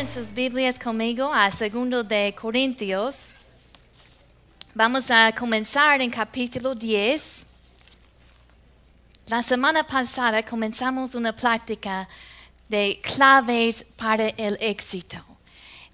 en sus Biblias conmigo a segundo de Corintios. Vamos a comenzar en capítulo 10. La semana pasada comenzamos una práctica de claves para el éxito.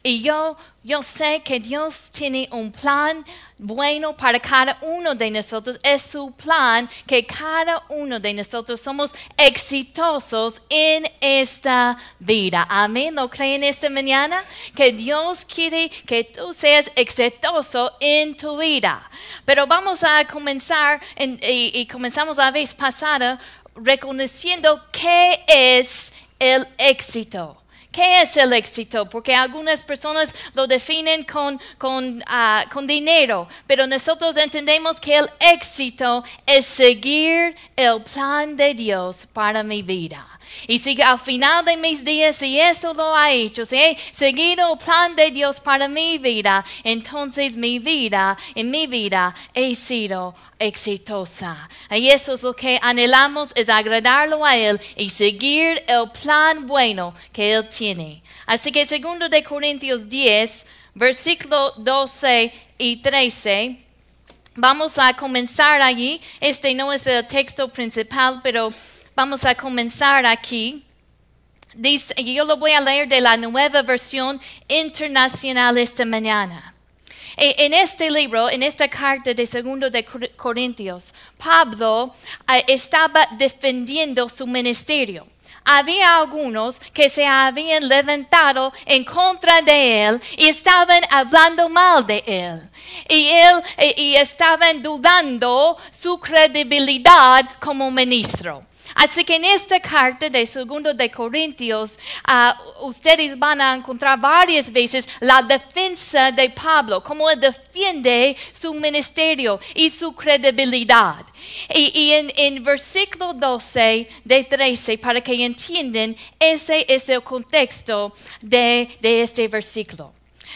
Y yo, yo sé que Dios tiene un plan bueno para cada uno de nosotros. Es su plan que cada uno de nosotros somos exitosos en esta vida. Amén. ¿Lo creen esta mañana? Que Dios quiere que tú seas exitoso en tu vida. Pero vamos a comenzar, y, y comenzamos la vez pasada reconociendo qué es el éxito. ¿Qué es el éxito? Porque algunas personas lo definen con, con, ah, con, dinero, pero nosotros entendemos que el éxito es seguir el plan de Dios para mi vida. Y si al final de mis días, si eso lo ha hecho, si he seguido el plan de Dios para mi vida, entonces mi vida, en mi vida, he sido exitosa. Y eso es lo que anhelamos, es agradarlo a Él y seguir el plan bueno que Él tiene. Así que segundo de Corintios 10, versículo 12 y 13. Vamos a comenzar allí. Este no es el texto principal, pero Vamos a comenzar aquí. Dice, yo lo voy a leer de la nueva versión internacional esta mañana. E, en este libro, en esta carta de segundo de Corintios, Pablo eh, estaba defendiendo su ministerio había algunos que se habían levantado en contra de él y estaban hablando mal de él. Y él eh, y estaban dudando su credibilidad como ministro. Así que en esta carta de segundo de Corintios, ah, ustedes van a encontrar varias veces la defensa de Pablo, cómo él defiende su ministerio y su credibilidad. Y, en, en, versículo 12 de 13, para que entiendan, ese es el contexto de, de este versículo.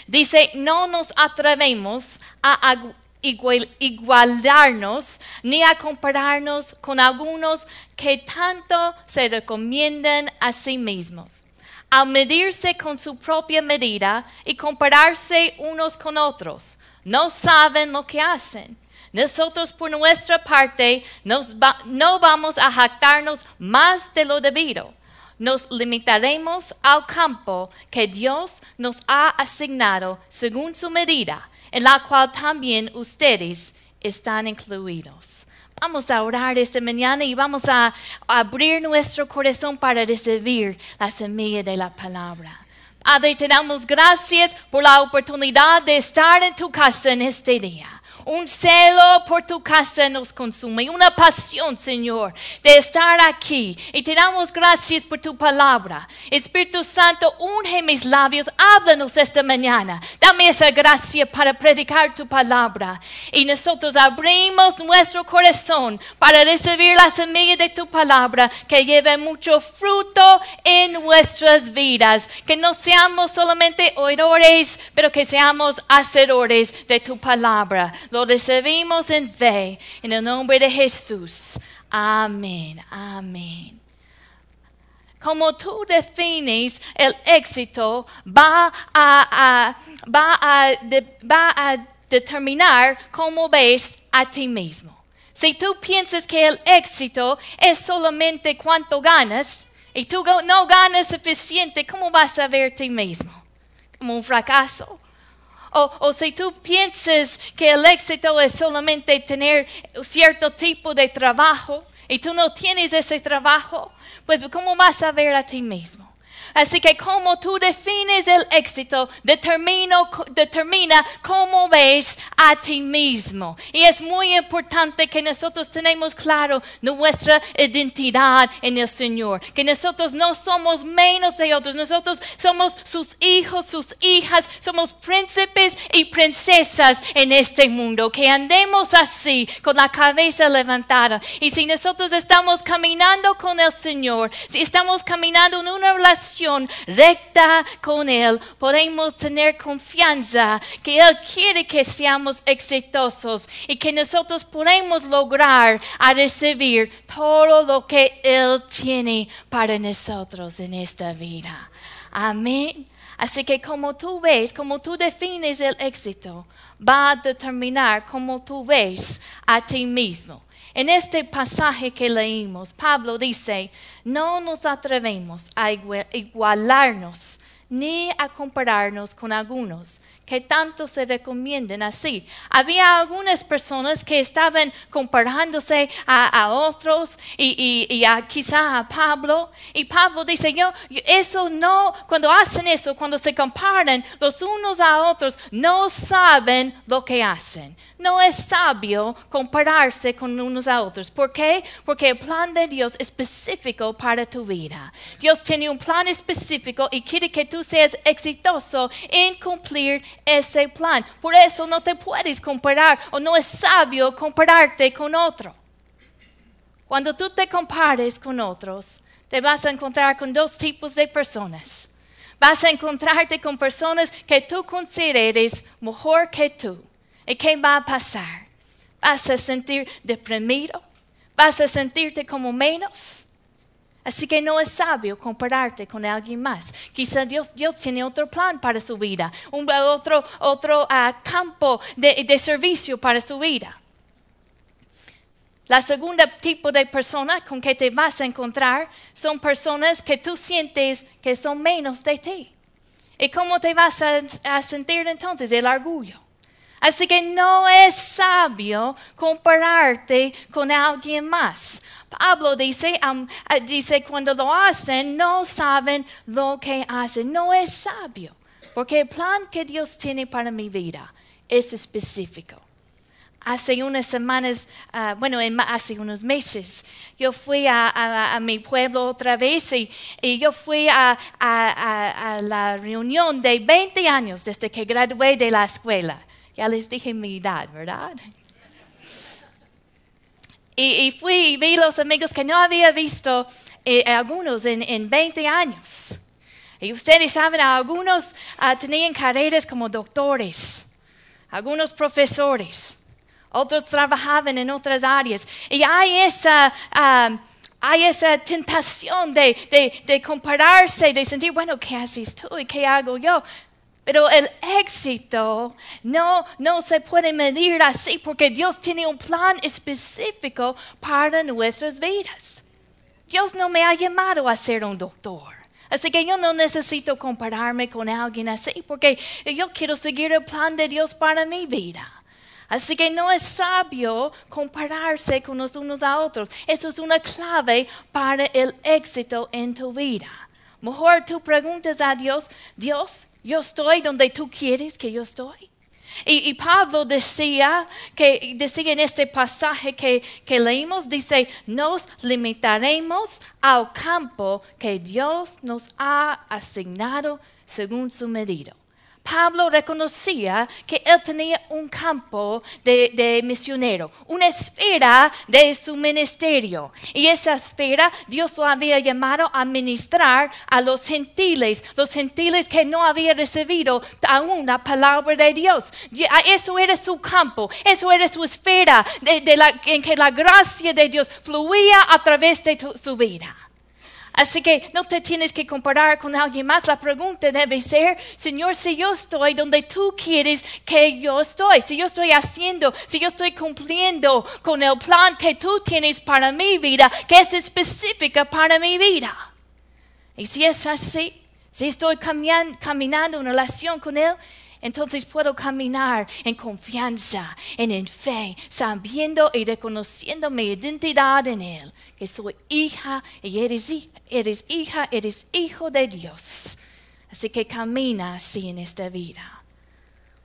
Dice, no nos atrevemos a igualarnos ni a compararnos con algunos que tanto se recomiendan a sí mismos. Al medirse con su propia medida y compararse unos con otros, no saben lo que hacen. Nosotros por nuestra parte no vamos a jactarnos más de lo debido. Nos limitaremos al campo que Dios nos ha asignado según su medida en la cual también ustedes están incluidos. Vamos a orar esta mañana y vamos a abrir nuestro corazón para recibir la semilla de la palabra. Padre, te damos gracias por la oportunidad de estar en tu casa en este día. Un celo por tu casa nos consume, una pasión, Señor, de estar aquí. Y te damos gracias por tu palabra. Espíritu Santo, unge mis labios, háblanos esta mañana. Dame esa gracia para predicar tu palabra. Y nosotros abrimos nuestro corazón para recibir la semilla de tu palabra que lleve mucho fruto en nuestras vidas. Que no seamos solamente oidores, pero que seamos hacedores de tu palabra. Recibimos en fe, en el nombre de Jesús. Amén, amén. Como tú defines el éxito, va a, va a determinar cómo ves a ti mismo. Si tú piensas que el éxito es solamente cuánto ganas y tú no ganas suficiente, ¿cómo vas a ver a ti mismo? Como un fracaso. O, si tú piensas que el éxito es solamente tener cierto tipo de trabajo y tú no tienes ese trabajo, pues ¿cómo vas a ver a ti mismo? Así que como tú defines el éxito, determina cómo ves a ti mismo. Y es muy importante que nosotros tenemos claro nuestra identidad en el Señor. Que nosotros no somos menos de otros. Nosotros somos sus hijos, sus hijas. Somos príncipes y princesas en este mundo. Que andemos así, con la cabeza levantada. Y si nosotros estamos caminando con el Señor, si estamos caminando en una relación, recta con Él, podemos tener confianza que Él quiere que seamos exitosos y que nosotros podemos lograr a recibir todo lo que Él tiene para nosotros en esta vida. Amén. Así que como tú ves, como tú defines el éxito, va a determinar cómo tú ves a ti mismo. En este pasaje que leímos, Pablo dice, no nos atrevemos a igualarnos ni a compararnos con algunos que tanto se recomienden así. Había algunas personas que estaban comparándose a, otros y, y, a, quizá a Pablo. Y Pablo dice, yo, eso no, cuando hacen eso, cuando se comparan los unos a otros, no saben lo que hacen. No es sabio compararse con unos a otros. ¿Por qué? Porque el plan de Dios es específico para tu vida. Dios tiene un plan específico y quiere que tú seas exitoso en cumplir ese plan. Por eso no te puedes comparar o no es sabio compararte con otro. Cuando tú te compares con otros, te vas a encontrar con dos tipos de personas. Vas a encontrarte con personas que tú consideres mejor que tú ¿Y qué va a pasar? ¿Vas a sentir deprimido? ¿Vas a sentirte como menos? Así que no es sabio compararte con alguien más. Quizá Dios, Dios tiene otro plan para su vida, un, otro, otro ah, campo de, de servicio para su vida. La segunda tipo de persona con que te vas a encontrar son personas que tú sientes que son menos de ti. ¿Y cómo te vas a sentir entonces? El orgullo. Así que no es sabio compararte con alguien más. Pablo dice, eh, dice, cuando lo hacen, no saben lo que hacen. No es sabio, porque el plan que Dios tiene para mi vida es específico. Hace unas semanas, ah, bueno, hace unos meses, yo fui a, mi pueblo otra vez y, yo fui a, la reunión de 20 años desde que gradué de la escuela. Ya les dije mi edad, ¿verdad? Y, fui y vi los amigos que no había visto eh, algunos en, en, 20 años. Y ustedes saben, algunos ah, tenían carreras como doctores, algunos profesores, otros trabajaban en otras áreas. Y hay esa... Ah, hay esa tentación de, de, de, compararse, de sentir, bueno, ¿qué haces tú y qué hago yo? Pero el éxito no, no se puede medir así porque Dios tiene un plan específico para nuestras vidas. Dios no me ha llamado a ser un doctor. Así que yo no necesito compararme con alguien así porque yo quiero seguir el plan de Dios para mi vida. Así que no es sabio compararse con los unos a otros. Eso es una clave para el éxito en tu vida. Mejor tú preguntas a Dios, Dios, yo estoy donde tú quieres que yo estoy. Y, Pablo decía que decía en este pasaje que, que leímos, dice, nos limitaremos al campo que Dios nos ha asignado según su medida. Pablo reconocía que él tenía un campo de, misionero, una esfera de su ministerio. Y esa esfera Dios lo había llamado a ministrar a los gentiles, los gentiles que no habían recibido aún la palabra de Dios. Eso era su campo, eso era su esfera en que la gracia de Dios fluía a través de su vida. Así que no te tienes que comparar con alguien más. La pregunta debe ser, Señor, si yo estoy donde tú quieres que yo estoy, si yo estoy haciendo, si yo estoy cumpliendo con el plan que tú tienes para mi vida, que es específica para mi vida. Y si es así, si estoy caminando en relación con Él, entonces puedo caminar en confianza, en, en fe, sabiendo y reconociendo mi identidad en Él, que soy hija y eres, eres hija, eres hijo de Dios. Así que camina así en esta vida.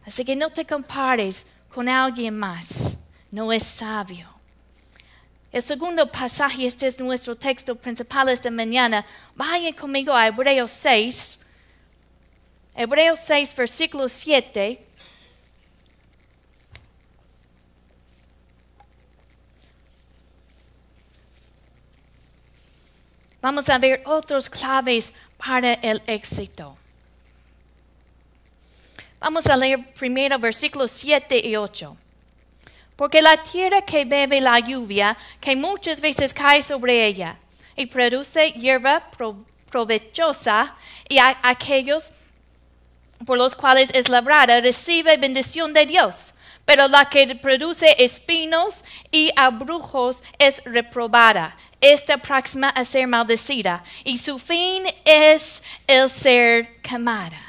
Así que no te compares con alguien más, no es sabio. El segundo pasaje, este es nuestro texto principal esta mañana. Vayan conmigo a Hebreos 6, Hebreos 6, versículo 7. Vamos a ver otros claves para el éxito. Vamos a leer primero versículos 7 y 8. Porque la tierra que bebe la lluvia, que muchas veces cae sobre ella, y produce hierba provechosa, y aquellos por los cuales es labrada recibe bendición de Dios, pero la que produce espinos y abrujos es reprobada. Esta próxima a ser maldecida y su fin es el ser quemada.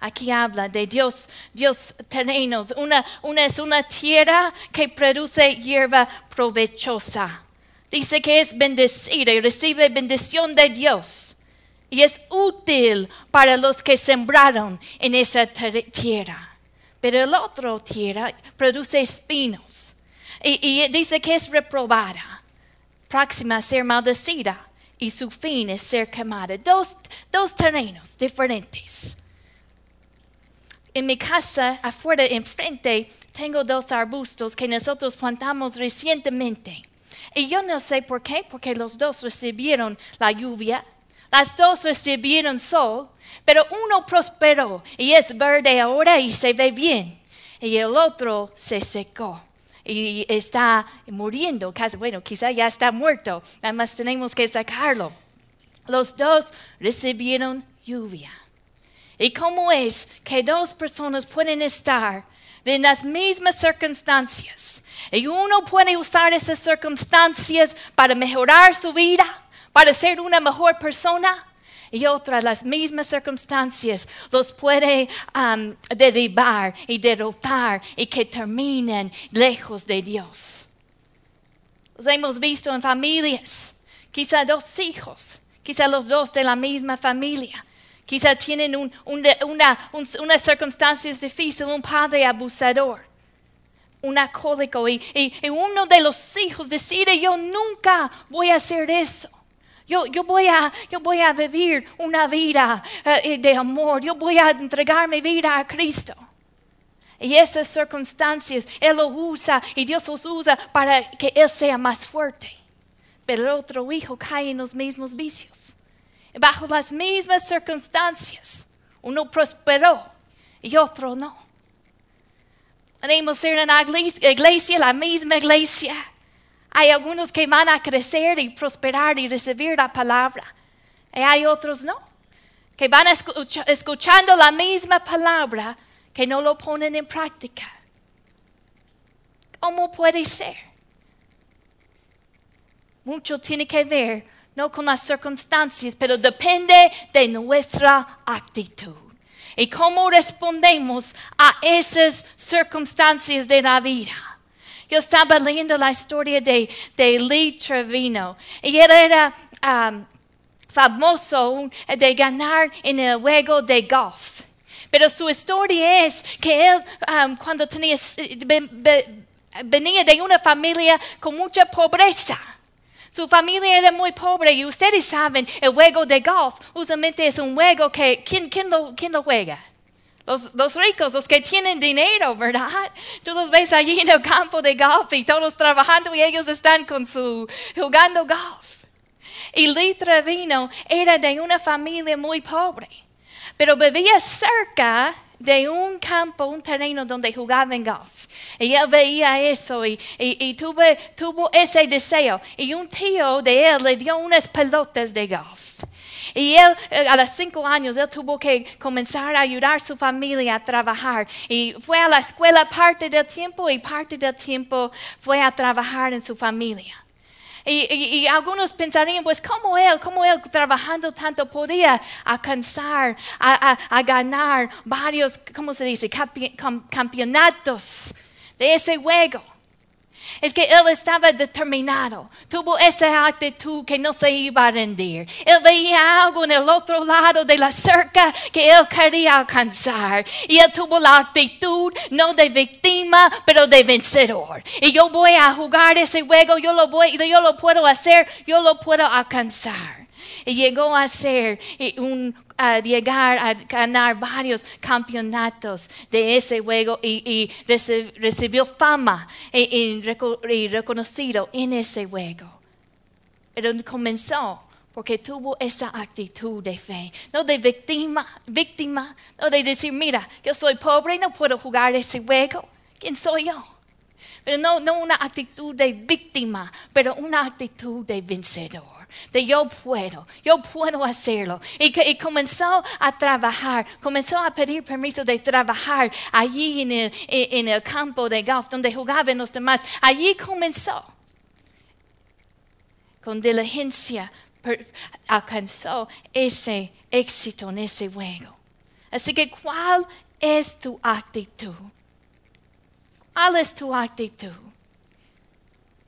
Aquí habla de Dios, Dios terrenos. Una, una es una tierra que produce hierba provechosa. Dice que es bendecida y recibe bendición de Dios. Y es útil para los que sembraron en esa tierra. Pero el otro tierra produce espinos. Y, y dice que es reprobada, próxima a ser maldecida. Y su fin es ser quemada. Dos, dos terrenos diferentes. En mi casa, afuera, enfrente, tengo dos arbustos que nosotros plantamos recientemente. Y yo no sé por qué, porque los dos recibieron la lluvia, las dos recibieron sol, pero uno prosperó y es verde ahora y se ve bien. Y el otro se secó y está muriendo, casi, bueno, quizá ya está muerto, nada tenemos que sacarlo. Los dos recibieron lluvia. ¿Y cómo es que dos personas pueden estar en las mismas circunstancias? Y uno puede usar esas circunstancias para mejorar su vida, para ser una mejor persona. Y otra, las mismas circunstancias, los puede um, derribar y derrotar y que terminen lejos de Dios. Los hemos visto en familias, quizá dos hijos, quizá los dos de la misma familia Quizá tienen un, una, unas circunstancias difíciles, un padre abusador, un alcohólico, y, uno de los hijos decide, yo nunca voy a hacer eso. Yo, voy, a, vivir una vida eh, de amor, yo voy a entregar mi vida a Cristo. Y esas circunstancias Él lo usa y Dios los usa para que Él sea más fuerte. Pero el otro hijo cae en los mismos vicios bajo las mismas circunstancias. Uno prosperó y otro no. Podemos ser en la iglesia, la misma iglesia. Hay algunos que van a crecer y prosperar y recibir la palabra. Y hay otros no. Que van escuchando la misma palabra que no lo ponen en práctica. ¿Cómo puede ser? Mucho tiene que ver no con las circunstancias, pero depende de nuestra actitud. Y cómo respondemos a esas circunstancias de la vida. Yo estaba leyendo la historia de, de Lee Trevino y él era um, famoso de ganar en el juego de golf. Pero su historia es que él, um, cuando tenía, venía de una familia con mucha pobreza. Su familia era muy pobre y ustedes saben, el juego de golf usualmente es un juego que, ¿quién, lo, lo juega? Los, ricos, los que tienen dinero, ¿verdad? Tú los ves allí en el campo de golf y todos trabajando y ellos están con su, jugando golf. Y Lee Trevino era de una familia muy pobre, pero vivía cerca de un campo, un terreno donde jugaban golf. Y él veía eso y, tuvo ese deseo. Y un tío de él le dio unas pelotas de golf. Y él, eh, a los cinco años, él tuvo que comenzar a ayudar a su familia a trabajar. Y fue a la escuela parte del tiempo y parte del tiempo fue a trabajar en su familia. Y, algunos pensarían, pues, ¿cómo él, cómo él trabajando tanto podía alcanzar a, ganar varios, ¿cómo se dice?, campeonatos de ese juego. Es que él estaba determinado, tuvo esa actitud que no se iba a rendir. Él veía algo en el otro lado de la cerca que él quería alcanzar. Y él tuvo la actitud no de víctima, pero de vencedor. Y yo voy a jugar ese juego, yo lo, voy, yo lo puedo hacer, yo lo puedo alcanzar. Llegó a ser un a llegar a ganar varios campeonatos de ese juego y, recibió fama y, reconocido en ese juego. Pero comenzó porque tuvo esa actitud de fe, no de víctima, víctima, no de decir, mira, yo soy pobre y no puedo jugar ese juego. ¿Quién soy yo? Pero no una actitud de víctima, pero una actitud de vencedor. De yo puedo, yo puedo hacerlo. Y, comenzó a trabajar, comenzó a pedir permiso de trabajar allí en el, en el campo de golf donde jugaban los demás. Allí comenzó. Con diligencia alcanzó ese éxito en ese juego. Así que, ¿cuál es tu actitud? ¿Cuál es tu actitud?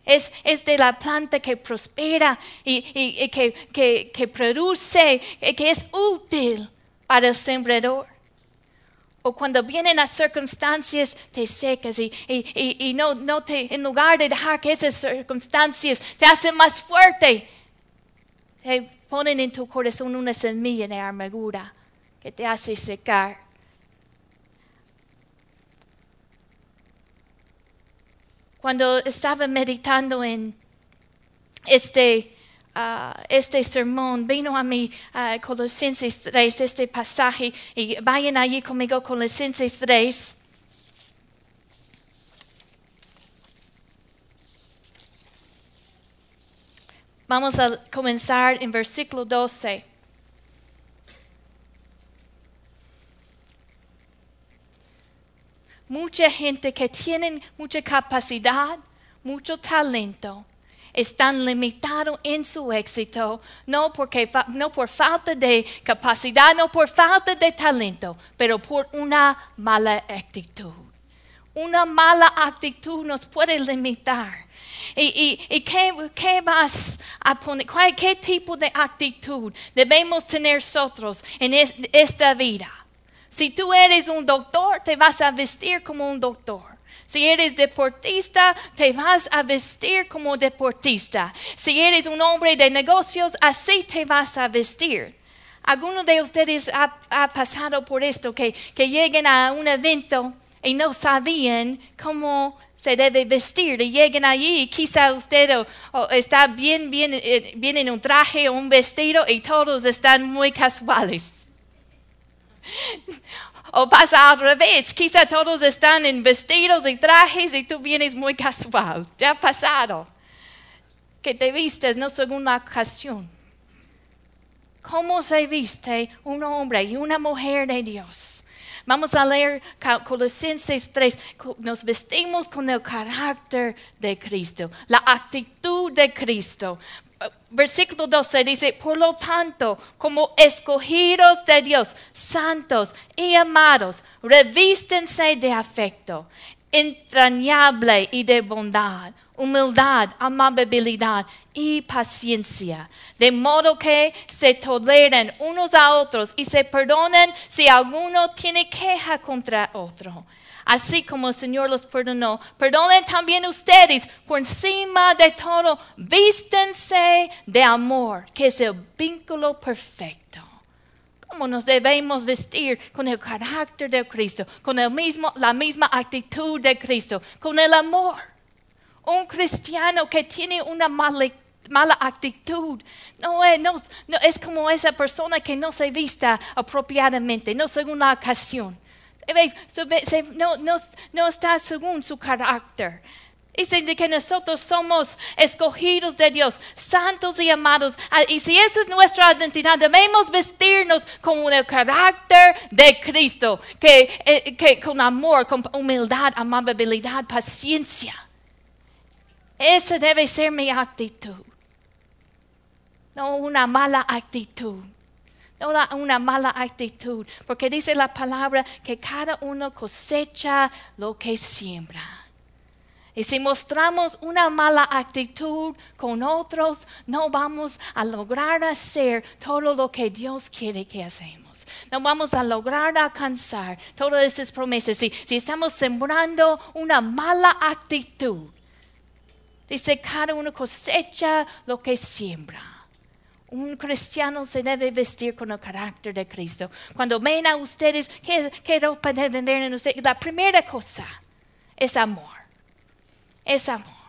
Es, es, de la planta que prospera y, y, que, que, que, produce, que es útil para el sembrador. O cuando vienen las circunstancias, te secas y, y no, no te, en lugar de dejar que esas circunstancias te hacen más fuerte, te ponen en tu corazón una semilla de amargura que te hace secar. Cuando estaba meditando en este, uh, este sermón, vino a mí uh, Colosenses 3, este pasaje, y vayan allí conmigo, Colosenses 3. Vamos a comenzar en versículo 12. Mucha gente que tiene mucha capacidad, mucho talento, están limitados en su éxito, no, porque, no por falta de capacidad, no por falta de talento, pero por una mala actitud. Una mala actitud nos puede limitar. ¿Y, y, qué, qué, vas a poner? ¿Qué tipo de actitud debemos tener nosotros en esta vida? Si tú eres un doctor, te vas a vestir como un doctor. Si eres deportista, te vas a vestir como deportista. Si eres un hombre de negocios, así te vas a vestir. ¿Alguno de ustedes ha, pasado por esto, que, que lleguen a un evento y no sabían cómo se debe vestir y llegan allí y quizá usted está bien, bien, eh, bien en un traje o un vestido y todos están muy casuales. O pasa al revés, quizá todos están en vestidos y trajes y tú vienes muy casual. ¿Te ha pasado? Que te vistes no según la ocasión. ¿Cómo se viste un hombre y una mujer de Dios? Vamos a leer Colosenses 3. Nos vestimos con el carácter de Cristo, la actitud de Cristo versículo 12 dice, por lo tanto, como escogidos de Dios, santos y amados, revístense de afecto entrañable y de bondad, humildad, amabilidad y paciencia, de modo que se toleren unos a otros y se perdonen si alguno tiene queja contra otro así como el Señor los perdonó. Perdonen también ustedes por encima de todo, vístense de amor, que es el vínculo perfecto. ¿Cómo nos debemos vestir con el carácter de Cristo, con el mismo, la misma actitud de Cristo, con el amor? Un cristiano que tiene una mala actitud. No es, no, es, como esa persona que no se vista apropiadamente, no según la ocasión no, no, está según su carácter. Dice que nosotros somos escogidos de Dios, santos y amados. Ah, y si esa es nuestra identidad, debemos vestirnos con el carácter de Cristo, que, eh, con amor, con humildad, amabilidad, paciencia. Esa debe ser mi actitud. No una mala actitud no da una mala actitud, porque dice la palabra que cada uno cosecha lo que siembra. Y si mostramos una mala actitud con otros, no vamos a lograr hacer todo lo que Dios quiere que hacemos. No vamos a lograr alcanzar todas esas promesas. Si, si estamos sembrando una mala actitud, dice cada uno cosecha lo que siembra. Un cristiano se debe vestir con el carácter de Cristo. Cuando ven a ustedes, ¿qué, ropa deben ver en ustedes? La primera cosa es amor. Es amor.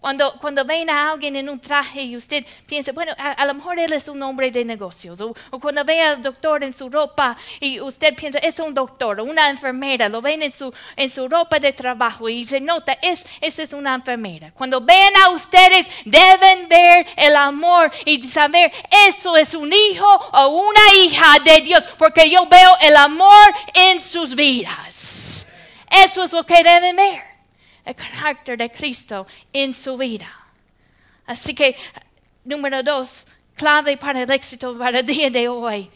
Cuando, cuando ven a alguien en un traje y usted piensa, bueno, a, lo mejor él es un hombre de negocios. O, cuando ve al doctor en su ropa y usted piensa, es un doctor o una enfermera, lo ven en su, en su ropa de trabajo y se nota, es, esa es una enfermera. Cuando ven a ustedes, deben ver el amor y saber, eso es un hijo o una hija de Dios, porque yo veo el amor en sus vidas. Eso es lo que deben ver el carácter de Cristo en su vida. Así que, número dos, clave para el éxito para el día de hoy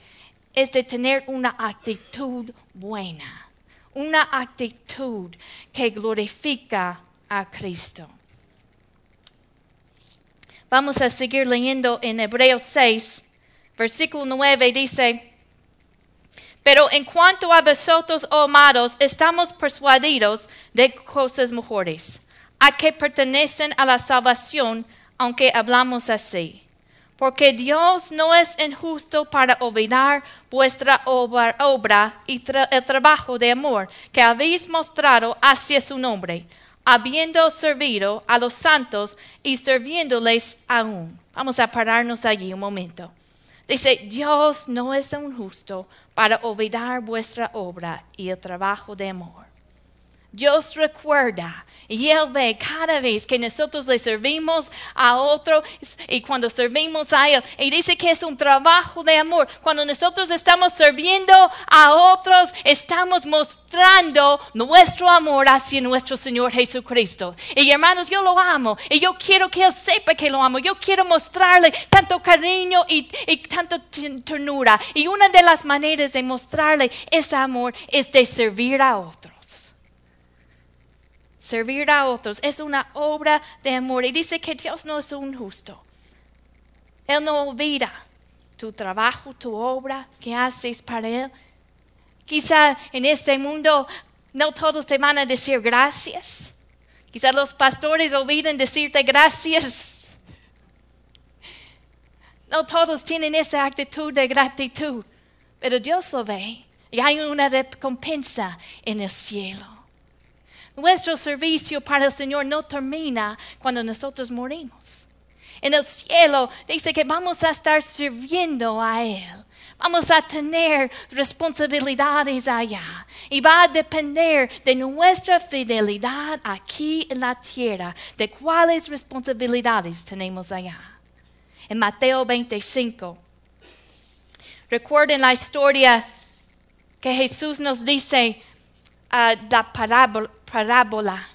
es de tener una actitud buena, una actitud que glorifica a Cristo. Vamos a seguir leyendo en Hebreos 6, versículo 9, dice, pero en cuanto a vosotros, oh amados, estamos persuadidos de cosas mejores, a que pertenecen a la salvación, aunque hablamos así. Porque Dios no es injusto para olvidar vuestra obra, y el trabajo de amor que habéis mostrado hacia su nombre, habiendo servido a los santos y sirviéndoles aún. Vamos a pararnos allí un momento. Dice, Dios no es injusto para olvidar vuestra obra y el trabajo de amor. Dios recuerda y Él ve cada vez que nosotros le servimos a otro y cuando servimos a Él. Y dice que es un trabajo de amor. Cuando nosotros estamos sirviendo a otros, estamos mostrando nuestro amor hacia nuestro Señor Jesucristo. Y hermanos, yo lo amo y yo quiero que Él sepa que lo amo. Yo quiero mostrarle tanto cariño y, y tanto ternura. Y una de las maneras de mostrarle ese amor es de servir a otros servir a otros, es una obra de amor. Y dice que Dios no es un justo. Él no olvida tu trabajo, tu obra que haces para Él. Quizá en este mundo no todos te van a decir gracias. Quizá los pastores olviden decirte gracias. No todos tienen esa actitud de gratitud, pero Dios lo ve y hay una recompensa en el cielo. Nuestro servicio para el Señor no termina cuando nosotros morimos. En el cielo dice que vamos a estar sirviendo a Él. Vamos a tener responsabilidades allá y va a depender de nuestra fidelidad aquí en la tierra, de cuáles responsabilidades tenemos allá. En Mateo 25, recuerden la historia que Jesús nos dice uh, la parábola, parábola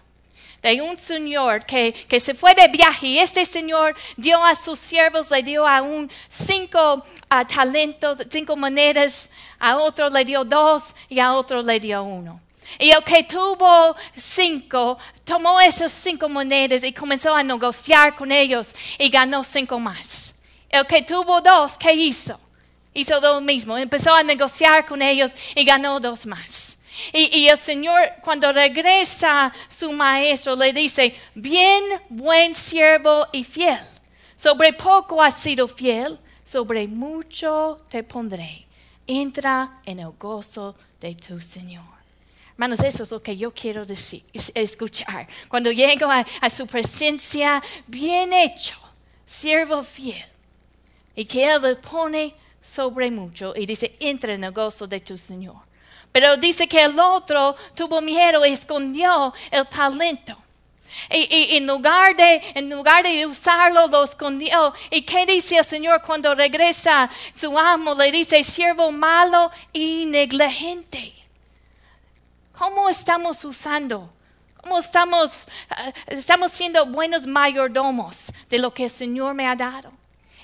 de un señor que, se fue de viaje y este señor dio a sus siervos, le dio a un cinco ah, talentos, cinco monedas, a otro le dio dos y a otro le dio uno. Y el que tuvo cinco, tomó esas cinco monedas y comenzó a negociar con ellos y ganó cinco más. El que tuvo dos, ¿qué hizo? Hizo lo mismo, empezó a negociar con ellos y ganó dos más. Y, el Señor, cuando regresa su maestro, le dice, bien, buen siervo y fiel. Sobre poco has sido fiel, sobre mucho te pondré. Entra en el gozo de tu Señor. Hermanos, eso es lo que yo quiero decir, escuchar. Cuando llego a, a su presencia, bien hecho, siervo fiel. Y que Él le pone sobre mucho y dice, entra en el gozo de tu Señor. Pero dice que el otro tuvo miedo y escondió el talento. Y, en, lugar de, en lugar de usarlo, lo escondió. ¿Y qué dice el Señor cuando regresa su amo? Le dice, siervo malo y negligente. ¿Cómo estamos usando? ¿Cómo estamos, eh, estamos siendo buenos mayordomos de lo que el Señor me ha dado?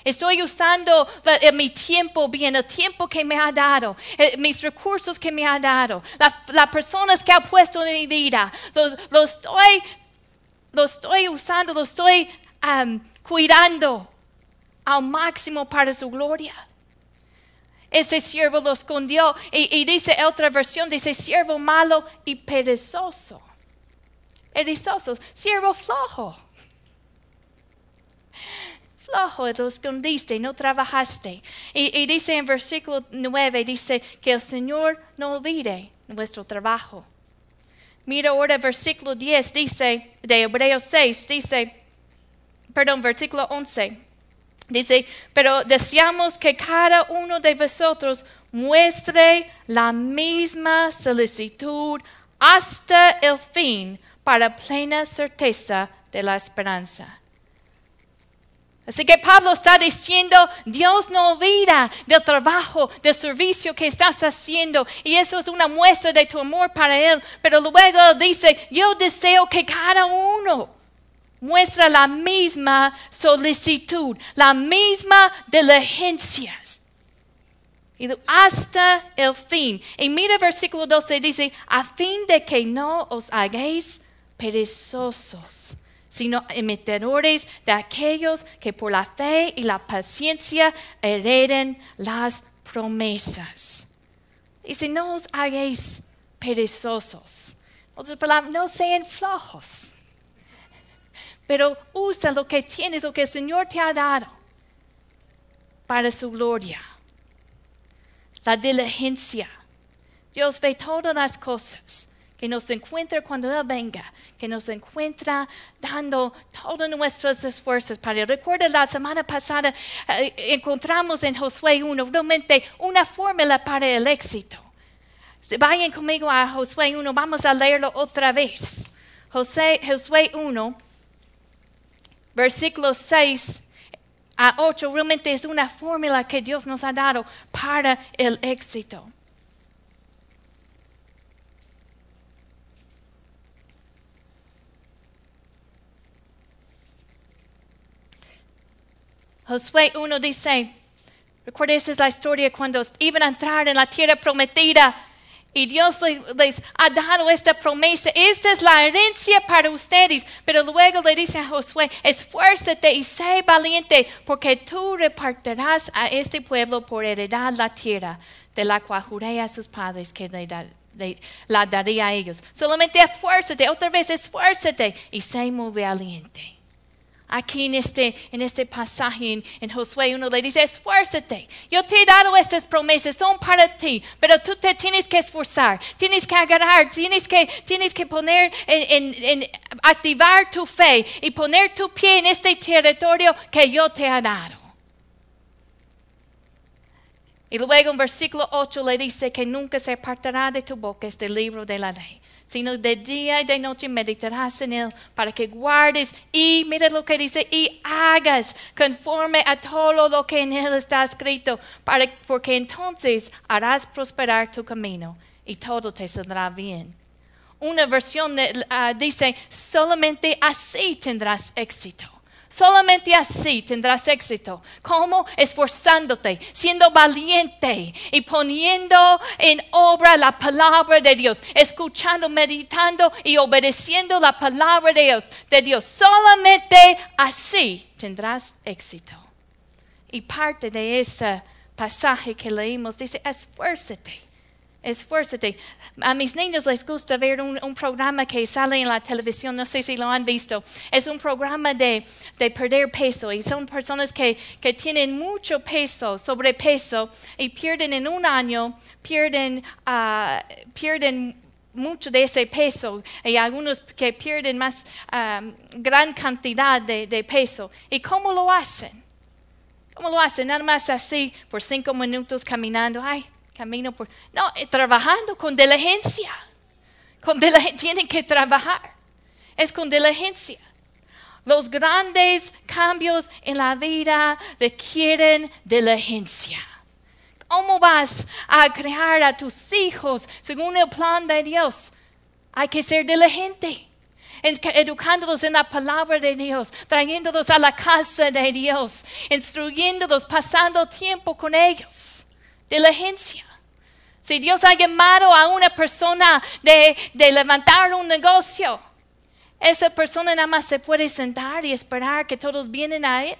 Estoy usando eh, mi tiempo bien, el tiempo que me ha dado, eh, mis recursos que me ha dado, las personas que ha puesto en mi vida. Lo, estoy, estoy usando, lo estoy cuidando al máximo para su gloria. Ese siervo lo escondió y, y dice otra versión, dice siervo malo y perezoso. Perezoso, siervo flojo flojo, lo escondiste, no trabajaste. Y, dice en versículo 9, dice que el Señor no olvide nuestro trabajo. Mira ahora versículo 10, dice, de Hebreos 6, dice, perdón, versículo 11. Dice, pero deseamos que cada uno de vosotros muestre la misma solicitud hasta el fin para plena certeza de la esperanza. Así que Pablo está diciendo, Dios no olvida del trabajo, del servicio que estás haciendo. Y eso es una muestra de tu amor para Él. Pero luego dice, yo deseo que cada uno muestre la misma solicitud, la misma diligencia. Y hasta el fin. Y mira versículo 12, dice, a fin de que no os hagáis perezosos sino imitadores de aquellos que por la fe y la paciencia hereden las promesas. Y si no os hagáis perezosos, no sean flojos, pero usa lo que tienes, lo que el Señor te ha dado para su gloria. La diligencia. Dios ve todas las cosas que nos encuentra cuando Él venga, que nos encuentra dando todos nuestros esfuerzos para Él. Recuerda la semana pasada eh, encontramos en Josué 1 realmente una fórmula para el éxito. Vayan conmigo a Josué 1, vamos a leerlo otra vez. Josué 1, versículos 6 a 8, realmente es una fórmula que Dios nos ha dado para el éxito. Josué 1 dice, recuerda esa es la historia cuando iban a entrar en la tierra prometida y Dios les, ha dado esta promesa. Esta es la herencia para ustedes. Pero luego le dice a Josué, esfuérzate y sé valiente porque tú repartirás a este pueblo por heredad la tierra de la cual juré a sus padres que la daría a ellos. Solamente esfuérzate, otra vez esfuérzate y sé muy valiente. Aquí en este, en este pasaje en, Josué uno le dice, esfuérzate. Yo te he dado estas promesas, son para ti, pero tú te tienes que esforzar, tienes que agarrar, tienes que, tienes que poner en, activar tu fe y poner tu pie en este territorio que yo te he dado. Y luego en versículo 8 le dice que nunca se apartará de tu boca este libro de la ley sino de día y de noche meditarás en él para que guardes y mira lo que dice y hagas conforme a todo lo que en él está escrito, para, porque entonces harás prosperar tu camino y todo te saldrá bien. Una versión ah, dice, solamente así tendrás éxito. Solamente así tendrás éxito. ¿Cómo? Esforzándote, siendo valiente y poniendo en obra la palabra de Dios, escuchando, meditando y obedeciendo la palabra de Dios. De Dios. Solamente así tendrás éxito. Y parte de ese pasaje que leímos dice, esfuérzate esfuérzate. A mis niños les gusta ver un, programa que sale en la televisión, no sé si lo han visto. Es un programa de, perder peso y son personas que, tienen mucho peso, sobrepeso, y pierden en un año, pierden, ah, pierden mucho de ese peso y algunos que pierden más ah, gran cantidad de, de, peso. ¿Y cómo lo hacen? ¿Cómo lo hacen? Nada más así, por cinco minutos caminando. Ay, camino por... No, eh, trabajando con diligencia. Con tienen que trabajar. Es con diligencia. Los grandes cambios en la vida requieren diligencia. ¿Cómo vas a crear a tus hijos según el plan de Dios? Hay que ser diligente educándolos en la palabra de Dios, trayéndolos a la casa de Dios, instruyéndolos, pasando tiempo con ellos. Diligencia. Si Dios ha llamado a una persona de, levantar un negocio, esa persona nada más se puede sentar y esperar que todos vienen a Él.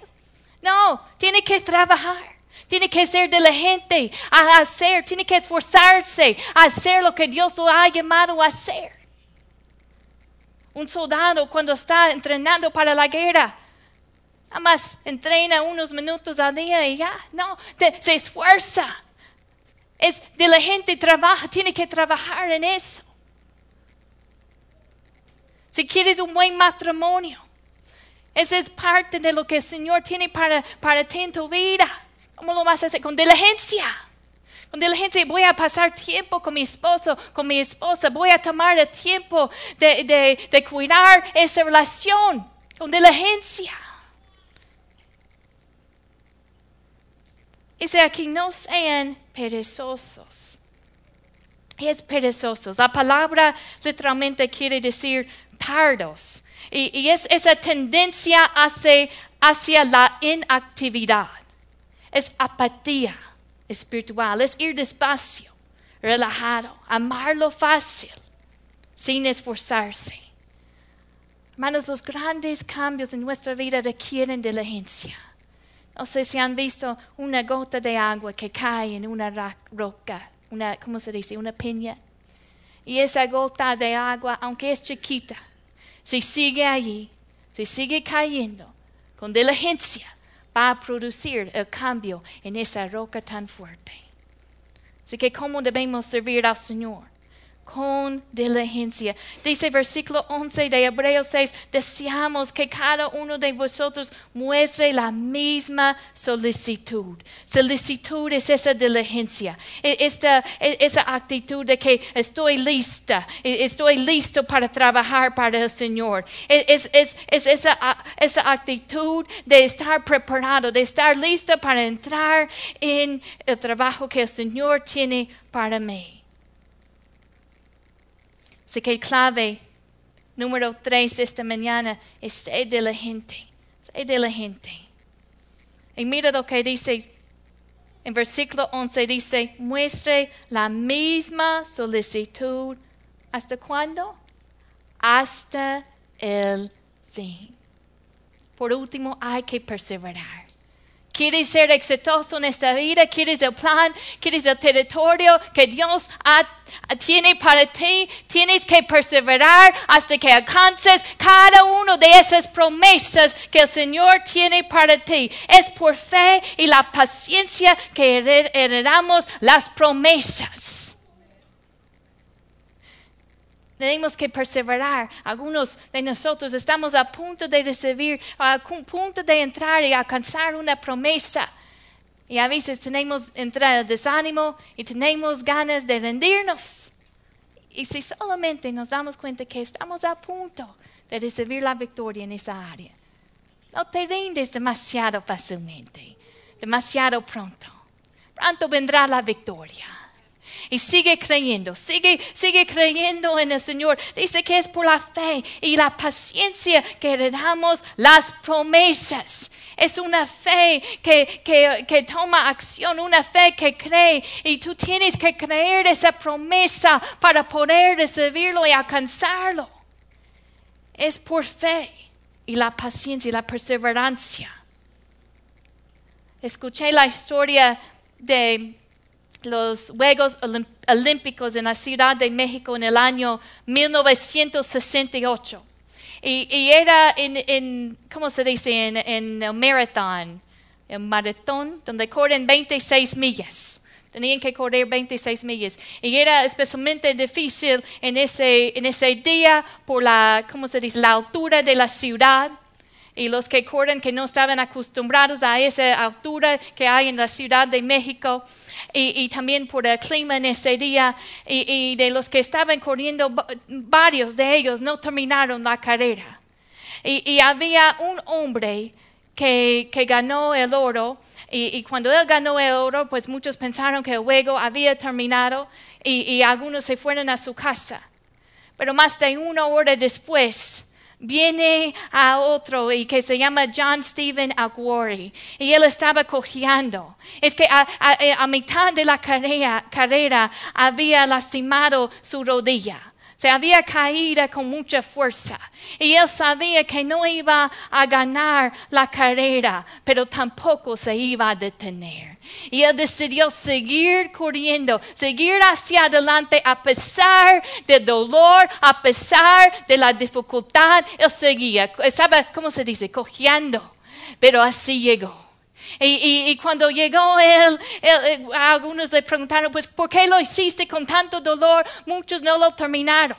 No, tiene que trabajar. Tiene que ser diligente a hacer, tiene que esforzarse a hacer lo que Dios lo ha llamado a hacer. Un soldado cuando está entrenando para la guerra, nada más entrena unos minutos al día y ya, no, se esfuerza es de la gente trabaja, tiene que trabajar en eso. Si quieres un buen matrimonio, Esa es parte de lo que el Señor tiene para, para ti en tu vida. ¿Cómo lo vas a hacer? Con diligencia. Con diligencia voy a pasar tiempo con mi esposo, con mi esposa. Voy a tomar el tiempo de, de, de cuidar esa relación. Con diligencia. Dice aquí, no sean perezosos. Es perezosos. La palabra literalmente quiere decir tardos. Y, es esa tendencia hacia, hacia la inactividad. Es apatía espiritual, es ir despacio, relajado, amarlo fácil, sin esforzarse. Hermanos, los grandes cambios en nuestra vida requieren diligencia. No sé si han visto una gota de agua que cae en una roca, una, ¿cómo se dice? Una piña. Y esa gota de agua, aunque es chiquita, si sigue allí, si sigue cayendo con diligencia, va a producir el cambio en esa roca tan fuerte. Así que, ¿cómo debemos servir al Señor? Con diligencia. Dice versículo 11 de Hebreos 6, deseamos que cada uno de vosotros muestre la misma solicitud. Solicitud es esa diligencia, e, esta, e, esa actitud de que estoy lista, e, estoy listo para trabajar para el Señor. Es, es, es esa, esa actitud de estar preparado, de estar listo para entrar en el trabajo que el Señor tiene para mí. Así que clave número tres esta mañana es ser diligente. Ser diligente. Y mira lo que dice en versículo 11, dice, muestre la misma solicitud. ¿Hasta cuándo? Hasta el fin. Por último, hay que perseverar. ¿Quieres ser exitoso en esta vida? ¿Quieres el plan? ¿Quieres el territorio que Dios tiene para ti? Tienes que perseverar hasta que alcances cada una de esas promesas que el Señor tiene para ti. Es por fe y la paciencia que heredamos las promesas. Tenemos que perseverar. Algunos de nosotros estamos a punto de recibir, a punto de entrar y alcanzar una promesa. Y a veces tenemos entrar el desánimo y tenemos ganas de rendirnos. Y si solamente nos damos cuenta que estamos a punto de recibir la victoria en esa área, no te rindes demasiado fácilmente, demasiado pronto. Pronto vendrá la victoria. Y sigue creyendo, sigue, sigue creyendo en el Señor. Dice que es por la fe y la paciencia que heredamos las promesas. Es una fe que, que, que, toma acción, una fe que cree. Y tú tienes que creer esa promesa para poder recibirlo y alcanzarlo. Es por fe y la paciencia y la perseverancia. Escuché la historia de los Juegos Olímpicos en la Ciudad de México en el año 1968. Y, era en, ¿cómo se dice? En, en el maratón, el maratón, donde corren 26 millas. Tenían que correr 26 millas. Y era especialmente difícil en ese, en ese día por la, ¿cómo se dice? La altura de la ciudad y los que corren que no estaban acostumbrados a esa altura que hay en la Ciudad de México y, también por el clima en ese día y, de los que estaban corriendo, varios de ellos no terminaron la carrera. Y, había un hombre que, que ganó el oro y, cuando él ganó el oro, pues muchos pensaron que el juego había terminado y, algunos se fueron a su casa. Pero más de una hora después, viene a otro y que se llama John Stephen Aguirre y él estaba cojeando. Es que a, mitad de la carrera había lastimado su rodilla se había caído con mucha fuerza y él sabía que no iba a ganar la carrera, pero tampoco se iba a detener. Y él decidió seguir corriendo, seguir hacia adelante a pesar del dolor, a pesar de la dificultad. Él seguía, estaba, ¿cómo se dice? Cojeando, pero así llegó. Y, cuando llegó él, eh, algunos le preguntaron, pues, ¿por qué lo hiciste con tanto dolor? Muchos no lo terminaron.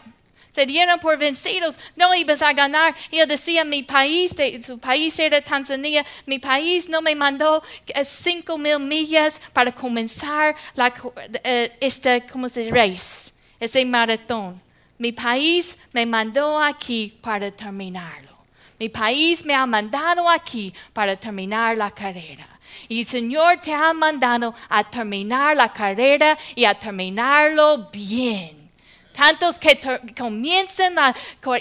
se dieron por vencidos, no ibas a ganar. Y él decía, mi país, su país era Tanzania, mi país no me mandó eh, cinco mil millas para comenzar la, eh, este, ¿cómo se race? Ese maratón. Mi país me mandó aquí para terminarlo. Mi país me ha mandado aquí para terminar la carrera. Y Señor te ha mandado a terminar la carrera y a terminarlo bien. Tantos que comienzan la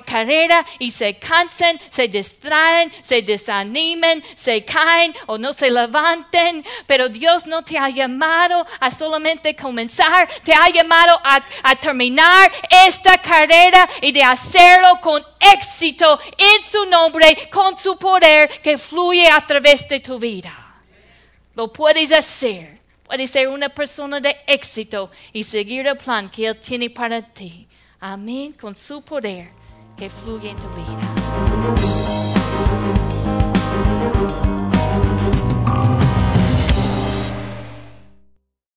carrera y se cansan, se distraen, se desanimen, se caen o no se levanten. Pero Dios no te ha llamado a solamente comenzar, te ha llamado a, a terminar esta carrera y de hacerlo con éxito en su nombre, con su poder que fluye a través de tu vida. Lo puedes hacer. Puedes ser una persona de éxito y seguir el plan que Él tiene para ti. Amén. Con su poder que fluye en tu vida.